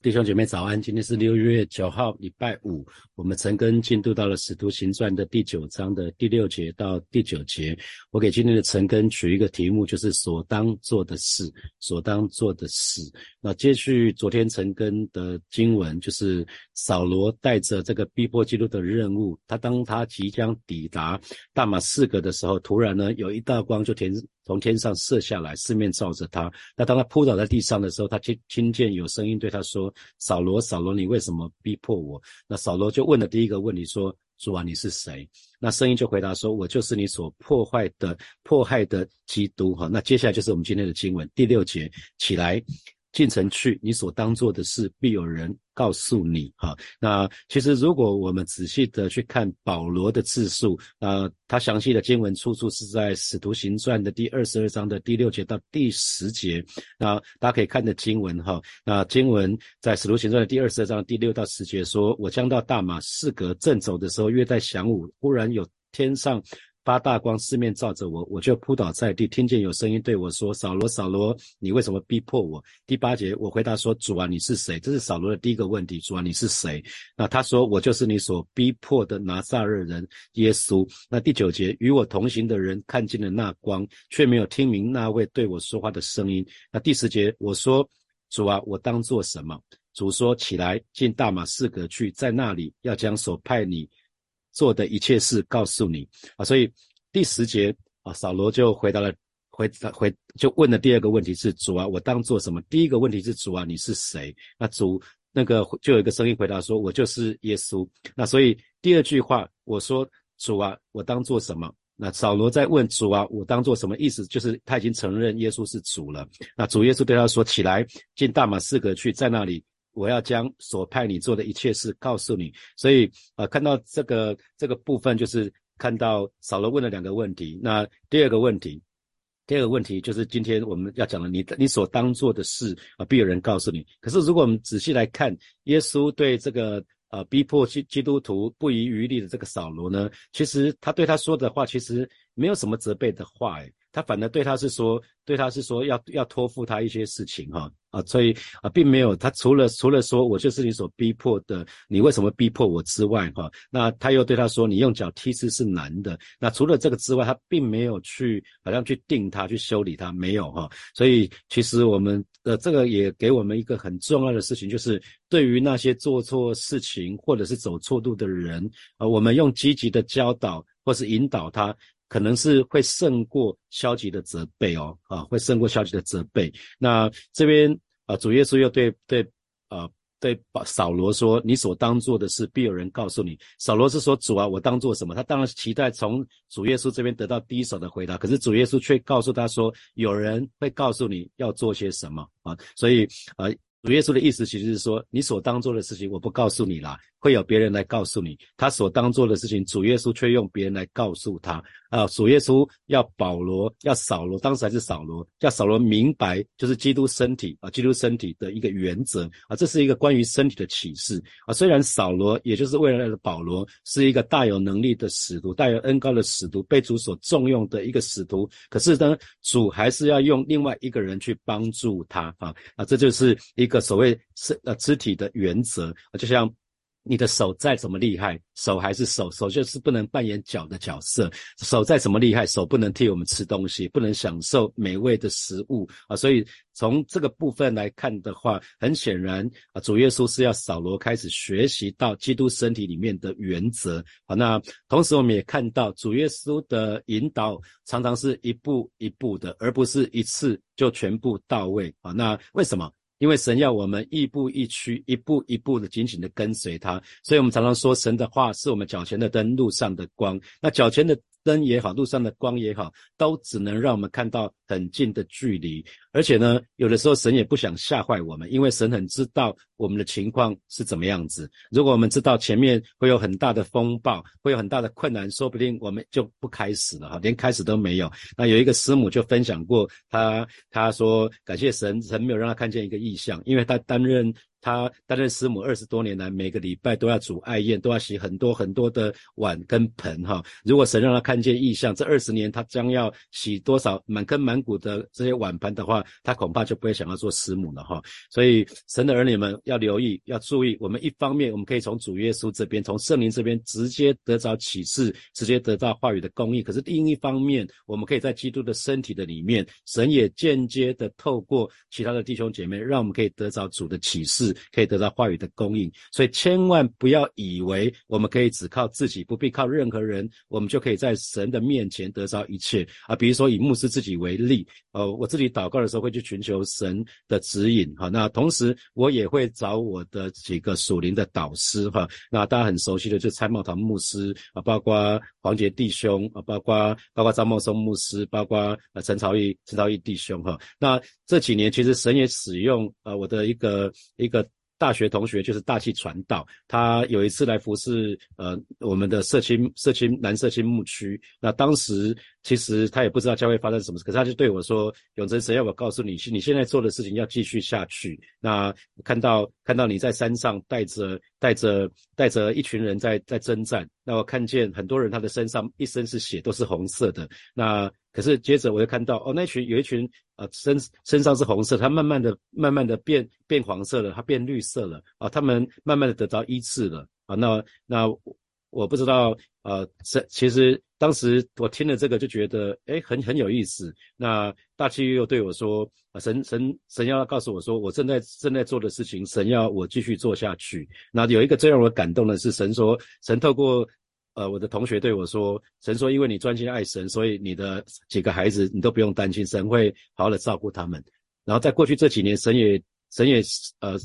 弟兄姐妹早安，今天是六月九号，礼拜五。我们陈根进度到了《使徒行传》的第九章的第六节到第九节。我给今天的陈根取一个题目，就是所当做的事，所当做的事。那接续昨天陈根的经文，就是扫罗带着这个逼迫基督的任务，他当他即将抵达大马士革的时候，突然呢，有一道光就天从天上射下来，四面照着他。那当他扑倒在地上的时候，他听听见有声音对他说。扫罗，扫罗，你为什么逼迫我？那扫罗就问了第一个问题，说：主啊，你是谁？那声音就回答说：我就是你所破坏的、迫害的基督。哈，那接下来就是我们今天的经文第六节，起来。进城去，你所当做的事，必有人告诉你。哈，那其实如果我们仔细的去看保罗的字数，呃，他详细的经文出处是在《使徒行传》的第二十二章的第六节到第十节。那大家可以看的经文，哈，那经文在《使徒行传》的第二十二章第六到十节说：“我将到大马士革正走的时候，约在晌午，忽然有天上。”发大光，四面照着我，我就扑倒在地，听见有声音对我说：“扫罗，扫罗，你为什么逼迫我？”第八节，我回答说：“主啊，你是谁？”这是扫罗的第一个问题：“主啊，你是谁？”那他说：“我就是你所逼迫的拿撒勒人耶稣。”那第九节，与我同行的人看见了那光，却没有听明那位对我说话的声音。那第十节，我说：“主啊，我当做什么？”主说：“起来，进大马士革去，在那里要将所派你。”做的一切事告诉你啊，所以第十节啊，扫罗就回答了，回回就问的第二个问题是主啊，我当做什么？第一个问题是主啊，你是谁？那主那个就有一个声音回答说，我就是耶稣。那所以第二句话我说主啊，我当做什么？那扫罗在问主啊，我当做什么？意思就是他已经承认耶稣是主了。那主耶稣对他说，起来进大马士革去，在那里。我要将所派你做的一切事告诉你，所以呃，看到这个这个部分，就是看到扫罗问了两个问题。那第二个问题，第二个问题就是今天我们要讲的，你你所当做的事啊，必有人告诉你。可是如果我们仔细来看，耶稣对这个呃逼迫基基督徒不遗余力的这个扫罗呢，其实他对他说的话，其实没有什么责备的话，诶，他反而对他是说，对他是说要要托付他一些事情哈啊，所以啊，并没有他除了除了说我就是你所逼迫的，你为什么逼迫我之外哈，那他又对他说，你用脚踢是是难的。那除了这个之外，他并没有去好像去定他去修理他，没有哈。所以其实我们的这个也给我们一个很重要的事情，就是对于那些做错事情或者是走错路的人啊，我们用积极的教导或是引导他。可能是会胜过消极的责备哦，啊，会胜过消极的责备。那这边啊，主耶稣又对对啊对扫罗说：“你所当做的事，必有人告诉你。”扫罗是说：“主啊，我当做什么？”他当然期待从主耶稣这边得到第一手的回答。可是主耶稣却告诉他说：“有人会告诉你要做些什么啊。”所以啊。主耶稣的意思其实是说，你所当做的事情，我不告诉你啦，会有别人来告诉你。他所当做的事情，主耶稣却用别人来告诉他。啊，主耶稣要保罗，要扫罗，当时还是扫罗，要扫罗明白，就是基督身体啊，基督身体的一个原则啊，这是一个关于身体的启示啊。虽然扫罗，也就是未来的保罗，是一个大有能力的使徒，大有恩高的使徒，被主所重用的一个使徒，可是呢，主还是要用另外一个人去帮助他啊啊，这就是一。个所谓是呃肢体的原则啊，就像你的手再怎么厉害，手还是手，手就是不能扮演脚的角色。手再怎么厉害，手不能替我们吃东西，不能享受美味的食物啊。所以从这个部分来看的话，很显然啊，主耶稣是要扫罗开始学习到基督身体里面的原则啊。那同时我们也看到主耶稣的引导常常是一步一步的，而不是一次就全部到位啊。那为什么？因为神要我们亦步亦趋，一步一步的紧紧的跟随他，所以我们常常说神的话是我们脚前的灯，路上的光。那脚前的。灯也好，路上的光也好，都只能让我们看到很近的距离。而且呢，有的时候神也不想吓坏我们，因为神很知道我们的情况是怎么样子。如果我们知道前面会有很大的风暴，会有很大的困难，说不定我们就不开始了哈，连开始都没有。那有一个师母就分享过，他他说感谢神，神没有让他看见一个异象，因为他担任他担任师母二十多年来，每个礼拜都要煮爱宴，都要洗很多很多的碗跟盆哈。如果神让他看见异象，这二十年他将要洗多少满坑满谷的这些碗盘的话，他恐怕就不会想要做师母了哈。所以神的儿女们要留意，要注意。我们一方面我们可以从主耶稣这边，从圣灵这边直接得着启示，直接得到话语的供应。可是另一方面，我们可以在基督的身体的里面，神也间接的透过其他的弟兄姐妹，让我们可以得着主的启示。可以得到话语的供应，所以千万不要以为我们可以只靠自己，不必靠任何人，我们就可以在神的面前得着一切啊！比如说以牧师自己为例，呃，我自己祷告的时候会去寻求神的指引，哈，那同时我也会找我的几个属灵的导师，哈，那大家很熟悉的就蔡茂堂牧师啊，包括黄杰弟兄啊，包括包括张茂松牧师，包括呃陈朝义陈朝义弟兄，哈，那这几年其实神也使用呃我的一个一个。大学同学就是大气传道，他有一次来服侍呃我们的社青社青南社青牧区，那当时其实他也不知道教会发生什么事，可是他就对我说：“永贞神要我告诉你，你现在做的事情要继续下去。”那看到看到你在山上带着带着带着一群人在在征战，那我看见很多人他的身上一身是血，都是红色的。那可是接着我又看到哦，那群有一群呃身身上是红色，它慢慢的慢慢的变变黄色了，它变绿色了啊，他们慢慢的得到医治了啊。那那我不知道呃，是其实当时我听了这个就觉得哎很很有意思。那大七又对我说啊，神神神要告诉我说，我正在正在做的事情，神要我继续做下去。那有一个最让我感动的是，神说神透过。呃，我的同学对我说：“神说，因为你专心爱神，所以你的几个孩子你都不用担心，神会好好的照顾他们。然后在过去这几年，神也神也呃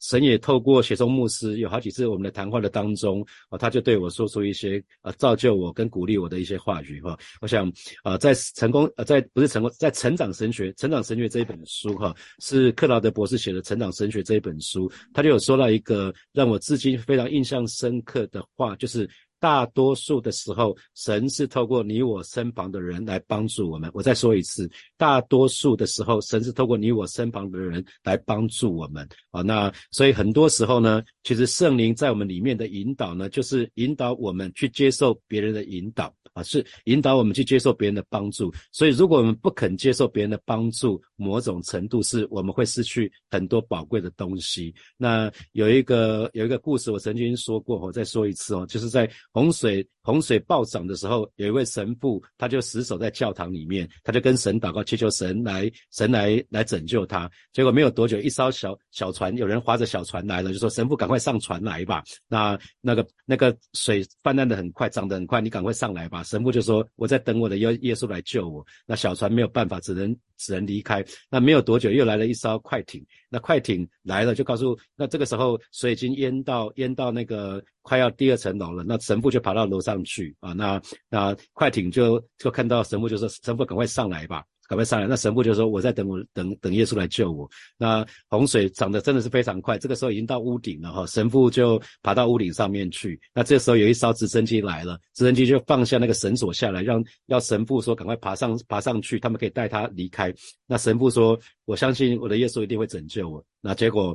神也透过写中牧师有好几次我们的谈话的当中啊，他就对我说出一些呃造就我跟鼓励我的一些话语哈。我想啊，在成功呃在不是成功在成长神学成长神学这一本书哈，是克劳德博士写的成长神学这一本书，他就有说到一个让我至今非常印象深刻的话，就是。大多数的时候，神是透过你我身旁的人来帮助我们。我再说一次，大多数的时候，神是透过你我身旁的人来帮助我们。啊，那所以很多时候呢，其实圣灵在我们里面的引导呢，就是引导我们去接受别人的引导是引导我们去接受别人的帮助。所以，如果我们不肯接受别人的帮助，某种程度是我们会失去很多宝贵的东西。那有一个有一个故事，我曾经说过，我再说一次哦，就是在。洪水洪水暴涨的时候，有一位神父，他就死守在教堂里面，他就跟神祷告，祈求神来神来来拯救他。结果没有多久，一艘小小船，有人划着小船来了，就说神父赶快上船来吧。那那个那个水泛滥的很快，涨得很快，你赶快上来吧。神父就说我在等我的耶耶稣来救我。那小船没有办法，只能只能离开。那没有多久，又来了一艘快艇。那快艇来了，就告诉那这个时候水已经淹到淹到那个快要第二层楼了。那神父就爬到楼上去啊，那那快艇就就看到神父就说：“神父赶快上来吧。”赶快上来！那神父就说：“我在等我等等耶稣来救我。”那洪水涨得真的是非常快，这个时候已经到屋顶了哈。神父就爬到屋顶上面去。那这时候有一艘直升机来了，直升机就放下那个绳索下来，让要神父说赶快爬上爬上去，他们可以带他离开。那神父说：“我相信我的耶稣一定会拯救我。”那结果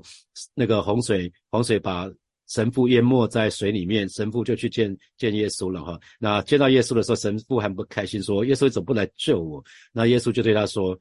那个洪水洪水把。神父淹没在水里面，神父就去见见耶稣了哈。那见到耶稣的时候，神父很不开心，说：“耶稣怎么不来救我？”那耶稣就对他说：“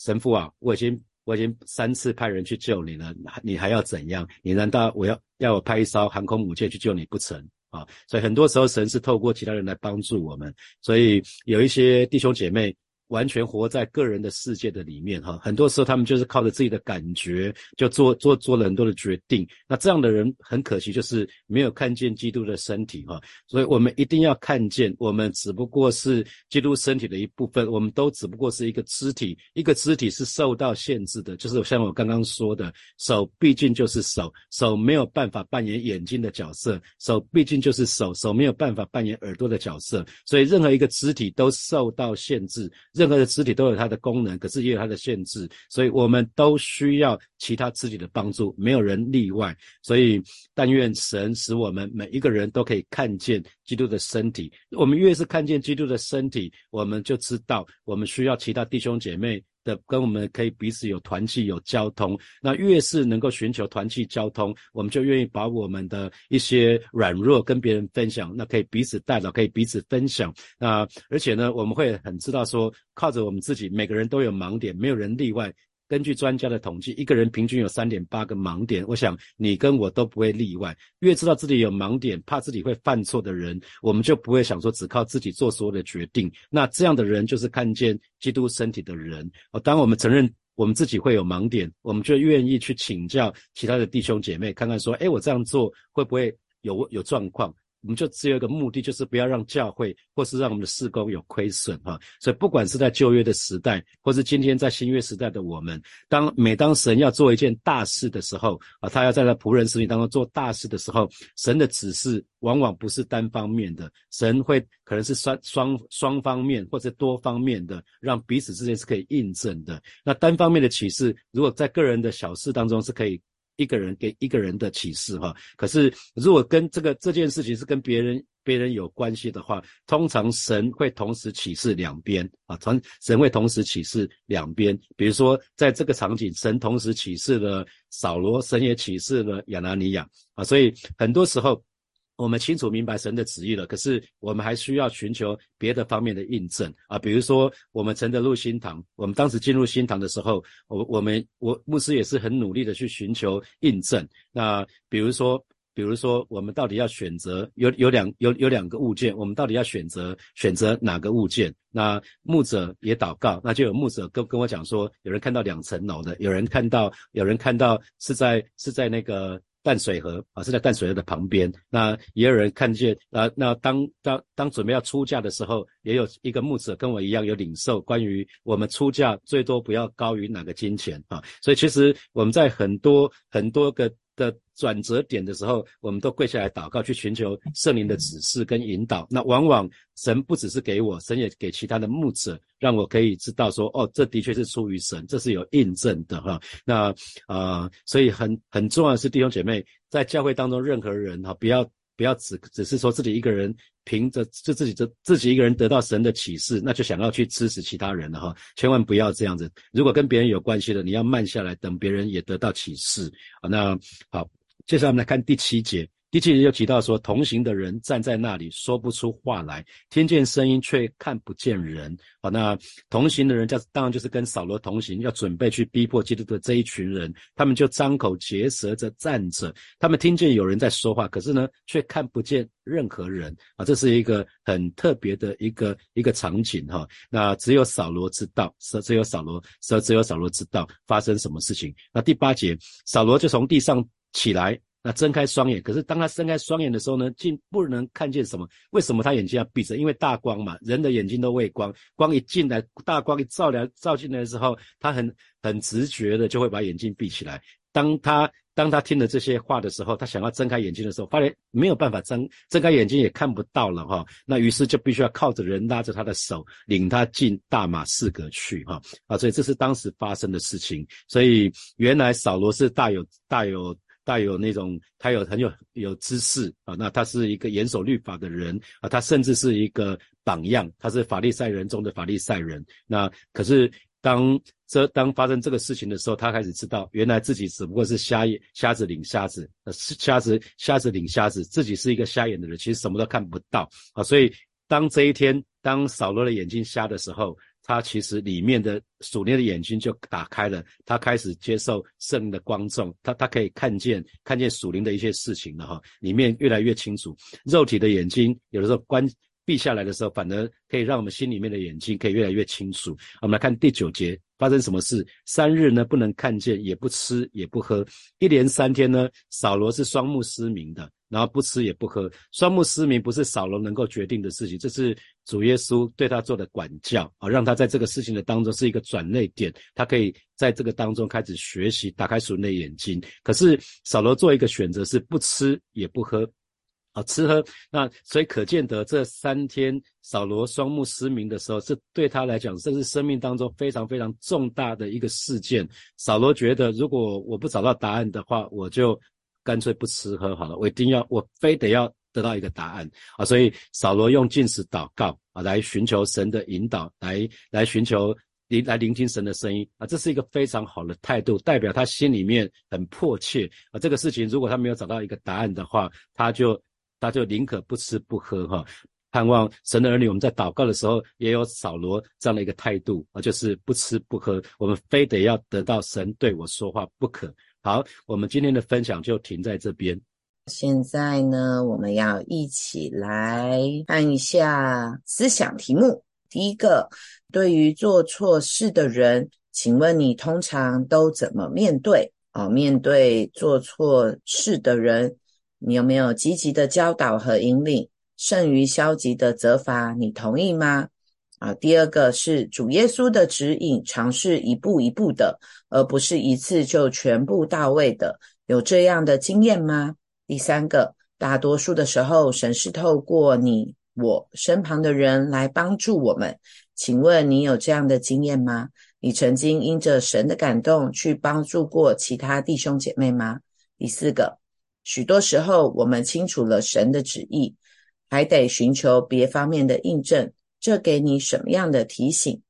神父啊，我已经我已经三次派人去救你了，你还要怎样？你难道我要要我派一艘航空母舰去救你不成？啊？所以很多时候神是透过其他人来帮助我们。所以有一些弟兄姐妹。完全活在个人的世界的里面，哈，很多时候他们就是靠着自己的感觉就做做做了很多的决定。那这样的人很可惜，就是没有看见基督的身体，哈。所以我们一定要看见，我们只不过是基督身体的一部分，我们都只不过是一个肢体，一个肢体是受到限制的，就是像我刚刚说的，手毕竟就是手，手没有办法扮演眼睛的角色，手毕竟就是手，手没有办法扮演耳朵的角色，所以任何一个肢体都受到限制。任任何的肢体都有它的功能，可是也有它的限制，所以我们都需要其他肢体的帮助，没有人例外。所以，但愿神使我们每一个人都可以看见基督的身体。我们越是看见基督的身体，我们就知道我们需要其他弟兄姐妹的跟我们可以彼此有团契、有交通。那越是能够寻求团契、交通，我们就愿意把我们的一些软弱跟别人分享，那可以彼此带到，可以彼此分享。那而且呢，我们会很知道说，靠着我们自己，每个人都有盲点，没有人例外。根据专家的统计，一个人平均有三点八个盲点。我想你跟我都不会例外。越知道自己有盲点，怕自己会犯错的人，我们就不会想说只靠自己做所有的决定。那这样的人就是看见基督身体的人。哦，当我们承认我们自己会有盲点，我们就愿意去请教其他的弟兄姐妹，看看说，哎，我这样做会不会有有状况？我们就只有一个目的，就是不要让教会或是让我们的事工有亏损哈。所以不管是在旧约的时代，或是今天在新约时代的我们，当每当神要做一件大事的时候啊，他要在他仆人使命当中做大事的时候，神的指示往往不是单方面的，神会可能是双双双方面或者多方面的，让彼此之间是可以印证的。那单方面的启示，如果在个人的小事当中是可以。一个人给一个人的启示哈，可是如果跟这个这件事情是跟别人别人有关系的话，通常神会同时启示两边啊，同神会同时启示两边。比如说在这个场景，神同时启示了扫罗，神也启示了亚拿尼亚啊，所以很多时候。我们清楚明白神的旨意了，可是我们还需要寻求别的方面的印证啊，比如说我们承德入新堂，我们当时进入新堂的时候，我我们我牧师也是很努力的去寻求印证。那比如说，比如说我们到底要选择有有两有有两个物件，我们到底要选择选择哪个物件？那牧者也祷告，那就有牧者跟跟我讲说，有人看到两层楼的，有人看到有人看到是在是在那个。淡水河啊，是在淡水河的旁边。那也有人看见啊，那当当当准备要出价的时候，也有一个牧者跟我一样有领受关于我们出价最多不要高于哪个金钱啊。所以其实我们在很多很多个。的转折点的时候，我们都跪下来祷告，去寻求圣灵的指示跟引导。那往往神不只是给我，神也给其他的牧者，让我可以知道说，哦，这的确是出于神，这是有印证的哈。那啊，所以很很重要的是弟兄姐妹在教会当中，任何人哈，不要。不要只只是说自己一个人凭着就自己这自己一个人得到神的启示，那就想要去支持其他人了哈，千万不要这样子。如果跟别人有关系的，你要慢下来，等别人也得到启示啊。那好，接下来我们来看第七节。第七节又提到说，同行的人站在那里说不出话来，听见声音却看不见人。好，那同行的人叫当然就是跟扫罗同行，要准备去逼迫基督的这一群人，他们就张口结舌着站着，他们听见有人在说话，可是呢却看不见任何人。啊，这是一个很特别的一个一个场景哈。那只有扫罗知道，只只有扫罗，只只有扫罗知道发生什么事情。那第八节，扫罗就从地上起来。那睁开双眼，可是当他睁开双眼的时候呢，竟不能看见什么？为什么他眼睛要闭着？因为大光嘛，人的眼睛都畏光，光一进来，大光一照来照进来的时候，他很很直觉的就会把眼睛闭起来。当他当他听了这些话的时候，他想要睁开眼睛的时候，发现没有办法睁睁开眼睛也看不到了哈。那于是就必须要靠着人拉着他的手，领他进大马士革去哈啊。所以这是当时发生的事情。所以原来扫罗是大有大有。带有那种，他有很有有知识啊，那他是一个严守律法的人啊，他甚至是一个榜样，他是法利赛人中的法利赛人。那可是当这当发生这个事情的时候，他开始知道，原来自己只不过是瞎眼瞎子领瞎子，呃，瞎子瞎子领瞎子，自己是一个瞎眼的人，其实什么都看不到啊。所以当这一天，当扫罗的眼睛瞎的时候。他其实里面的属灵的眼睛就打开了，他开始接受圣灵的光重，他他可以看见看见属灵的一些事情了哈，里面越来越清楚。肉体的眼睛有的时候关闭下来的时候，反而可以让我们心里面的眼睛可以越来越清楚。我们来看第九节发生什么事？三日呢不能看见，也不吃也不喝，一连三天呢，扫罗是双目失明的。然后不吃也不喝，双目失明不是扫罗能够决定的事情，这是主耶稣对他做的管教啊，让他在这个事情的当中是一个转捩点，他可以在这个当中开始学习，打开属内眼睛。可是扫罗做一个选择是不吃也不喝，啊，吃喝那所以可见得这三天扫罗双目失明的时候，这对他来讲，这是生命当中非常非常重大的一个事件。扫罗觉得，如果我不找到答案的话，我就。干脆不吃喝好了，我一定要，我非得要得到一个答案啊！所以扫罗用进食祷告啊，来寻求神的引导，来来寻求聆来聆听神的声音啊，这是一个非常好的态度，代表他心里面很迫切啊。这个事情如果他没有找到一个答案的话，他就他就宁可不吃不喝哈。盼望神的儿女，我们在祷告的时候也有扫罗这样的一个态度啊，就是不吃不喝，我们非得要得到神对我说话不可。好，我们今天的分享就停在这边。现在呢，我们要一起来看一下思想题目。第一个，对于做错事的人，请问你通常都怎么面对？啊，面对做错事的人，你有没有积极的教导和引领？胜于消极的责罚，你同意吗？啊，第二个是主耶稣的指引，尝试一步一步的，而不是一次就全部到位的，有这样的经验吗？第三个，大多数的时候，神是透过你我身旁的人来帮助我们，请问你有这样的经验吗？你曾经因着神的感动去帮助过其他弟兄姐妹吗？第四个，许多时候我们清楚了神的旨意。还得寻求别方面的印证，这给你什么样的提醒？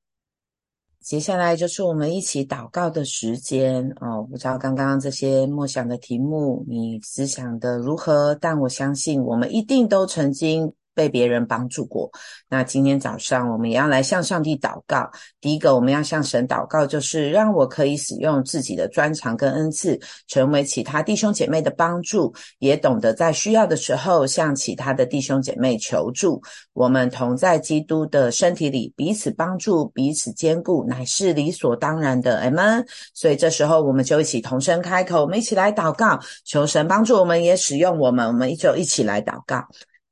接下来就是我们一起祷告的时间哦。不知道刚刚这些默想的题目，你思想的如何？但我相信，我们一定都曾经。被别人帮助过，那今天早上我们也要来向上帝祷告。第一个，我们要向神祷告，就是让我可以使用自己的专长跟恩赐，成为其他弟兄姐妹的帮助，也懂得在需要的时候向其他的弟兄姐妹求助。我们同在基督的身体里，彼此帮助，彼此兼顾，乃是理所当然的。阿门。所以这时候，我们就一起同声开口，我们一起来祷告，求神帮助我们，也使用我们。我们就一起来祷告。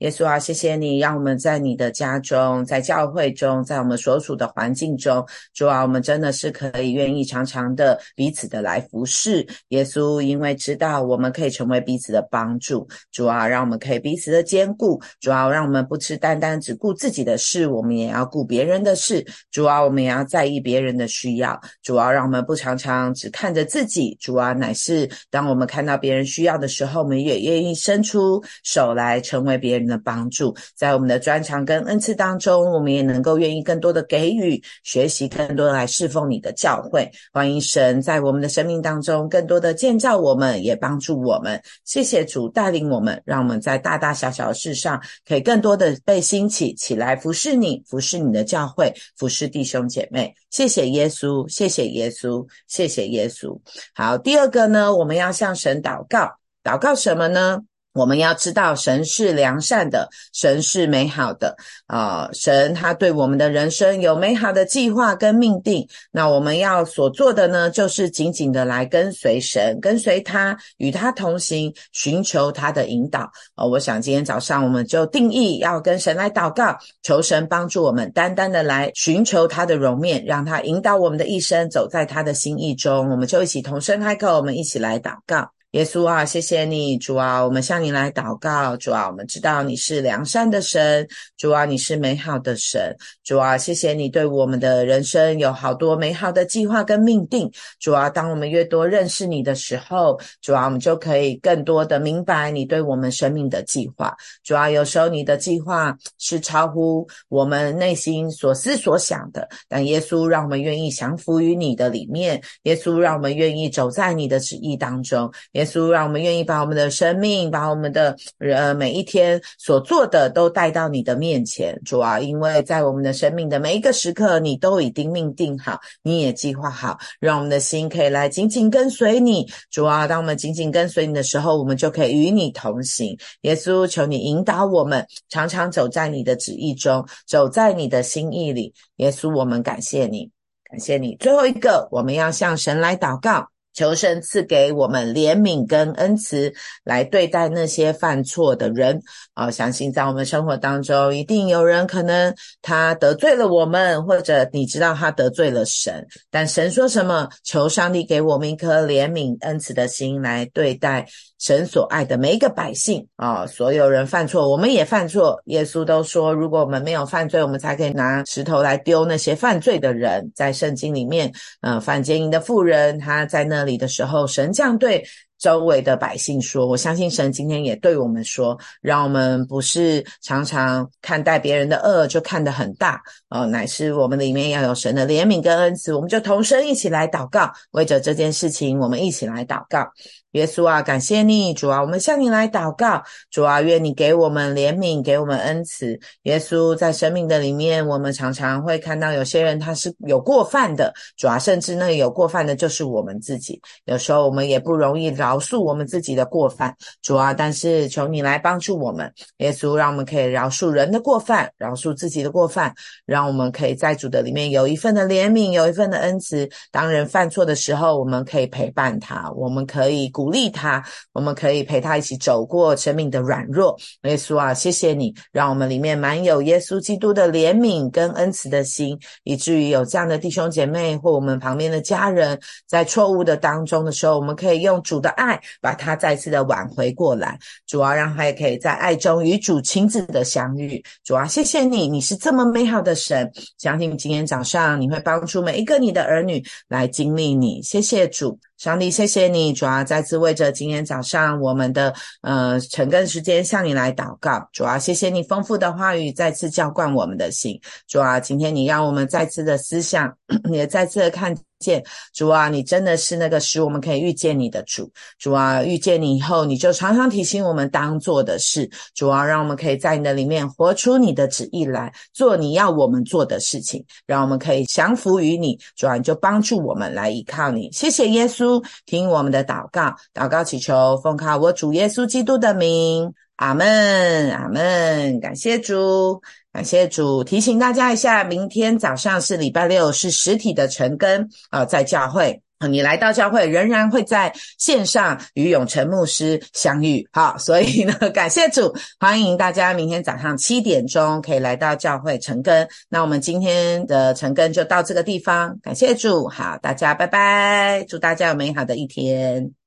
耶稣啊，谢谢你让我们在你的家中，在教会中，在我们所处的环境中，主啊，我们真的是可以愿意常常的彼此的来服侍耶稣，因为知道我们可以成为彼此的帮助。主啊，让我们可以彼此的兼顾。主啊，让我们不吃单单只顾自己的事，我们也要顾别人的事。主啊，我们也要在意别人的需要。主啊，让我们不常常只看着自己。主啊，乃是当我们看到别人需要的时候，我们也愿意伸出手来成为别人。的帮助，在我们的专长跟恩赐当中，我们也能够愿意更多的给予、学习，更多来侍奉你的教会。欢迎神在我们的生命当中更多的建造我们，也帮助我们。谢谢主带领我们，让我们在大大小小的事上可以更多的被兴起起来服侍你，服侍你的教会，服侍弟兄姐妹。谢谢耶稣，谢谢耶稣，谢谢耶稣。好，第二个呢，我们要向神祷告，祷告什么呢？我们要知道，神是良善的，神是美好的啊！神他对我们的人生有美好的计划跟命定。那我们要所做的呢，就是紧紧的来跟随神，跟随他，与他同行，寻求他的引导啊！我想今天早上我们就定义要跟神来祷告，求神帮助我们，单单的来寻求他的容面，让他引导我们的一生，走在他的心意中。我们就一起同声开口，我们一起来祷告。耶稣啊，谢谢你，主啊，我们向你来祷告，主啊，我们知道你是良善的神，主啊，你是美好的神，主啊，谢谢你对我们的人生有好多美好的计划跟命定，主啊，当我们越多认识你的时候，主啊，我们就可以更多的明白你对我们生命的计划，主啊，有时候你的计划是超乎我们内心所思所想的，但耶稣让我们愿意降服于你的里面，耶稣让我们愿意走在你的旨意当中。耶稣，让我们愿意把我们的生命，把我们的呃每一天所做的都带到你的面前，主啊，因为在我们的生命的每一个时刻，你都已经命定好，你也计划好，让我们的心可以来紧紧跟随你，主啊，当我们紧紧跟随你的时候，我们就可以与你同行。耶稣，求你引导我们，常常走在你的旨意中，走在你的心意里。耶稣，我们感谢你，感谢你。最后一个，我们要向神来祷告。求神赐给我们怜悯跟恩慈，来对待那些犯错的人啊！相信在我们生活当中，一定有人可能他得罪了我们，或者你知道他得罪了神，但神说什么？求上帝给我们一颗怜悯恩慈的心来对待。神所爱的每一个百姓啊，所有人犯错，我们也犯错。耶稣都说，如果我们没有犯罪，我们才可以拿石头来丢那些犯罪的人。在圣经里面，嗯，犯奸淫的妇人，他在那里的时候，神将对。周围的百姓说。我相信神今天也对我们说，让我们不是常常看待别人的恶就看得很大，呃，乃是我们里面要有神的怜悯跟恩慈。我们就同声一起来祷告，为着这件事情，我们一起来祷告。耶稣啊，感谢你，主啊，我们向你来祷告，主啊，愿你给我们怜悯，给我们恩慈。耶稣在生命的里面，我们常常会看到有些人他是有过犯的，主啊，甚至那有过犯的就是我们自己。有时候我们也不容易饶饶恕我们自己的过犯，主啊，但是求你来帮助我们，耶稣，让我们可以饶恕人的过犯，饶恕自己的过犯，让我们可以在主的里面有一份的怜悯，有一份的恩慈。当人犯错的时候，我们可以陪伴他，我们可以鼓励他，我们可以陪他一起走过生命的软弱。耶稣啊，谢谢你，让我们里面满有耶稣基督的怜悯跟恩慈的心，以至于有这样的弟兄姐妹或我们旁边的家人，在错误的当中的时候，我们可以用主的爱爱把他再次的挽回过来。主要，让他也可以在爱中与主亲自的相遇。主要，谢谢你，你是这么美好的神，相信今天早上你会帮助每一个你的儿女来经历你。谢谢主。上帝，谢谢你，主要再次为着今天早上我们的呃晨更时间向你来祷告。主要谢谢你丰富的话语再次浇灌我们的心。主要今天你让我们再次的思想，也再次的看。见主啊，你真的是那个使我们可以遇见你的主。主啊，遇见你以后，你就常常提醒我们当做的事。主啊，让我们可以在你的里面活出你的旨意来，做你要我们做的事情，让我们可以降服于你。主啊，你就帮助我们来依靠你。谢谢耶稣，听我们的祷告，祷告祈求，奉靠我主耶稣基督的名。阿门，阿门。感谢主。感谢主提醒大家一下，明天早上是礼拜六，是实体的晨更啊，在教会你来到教会仍然会在线上与永成牧师相遇。好，所以呢，感谢主，欢迎大家明天早上七点钟可以来到教会晨更。那我们今天的晨更就到这个地方，感谢主，好，大家拜拜，祝大家有美好的一天。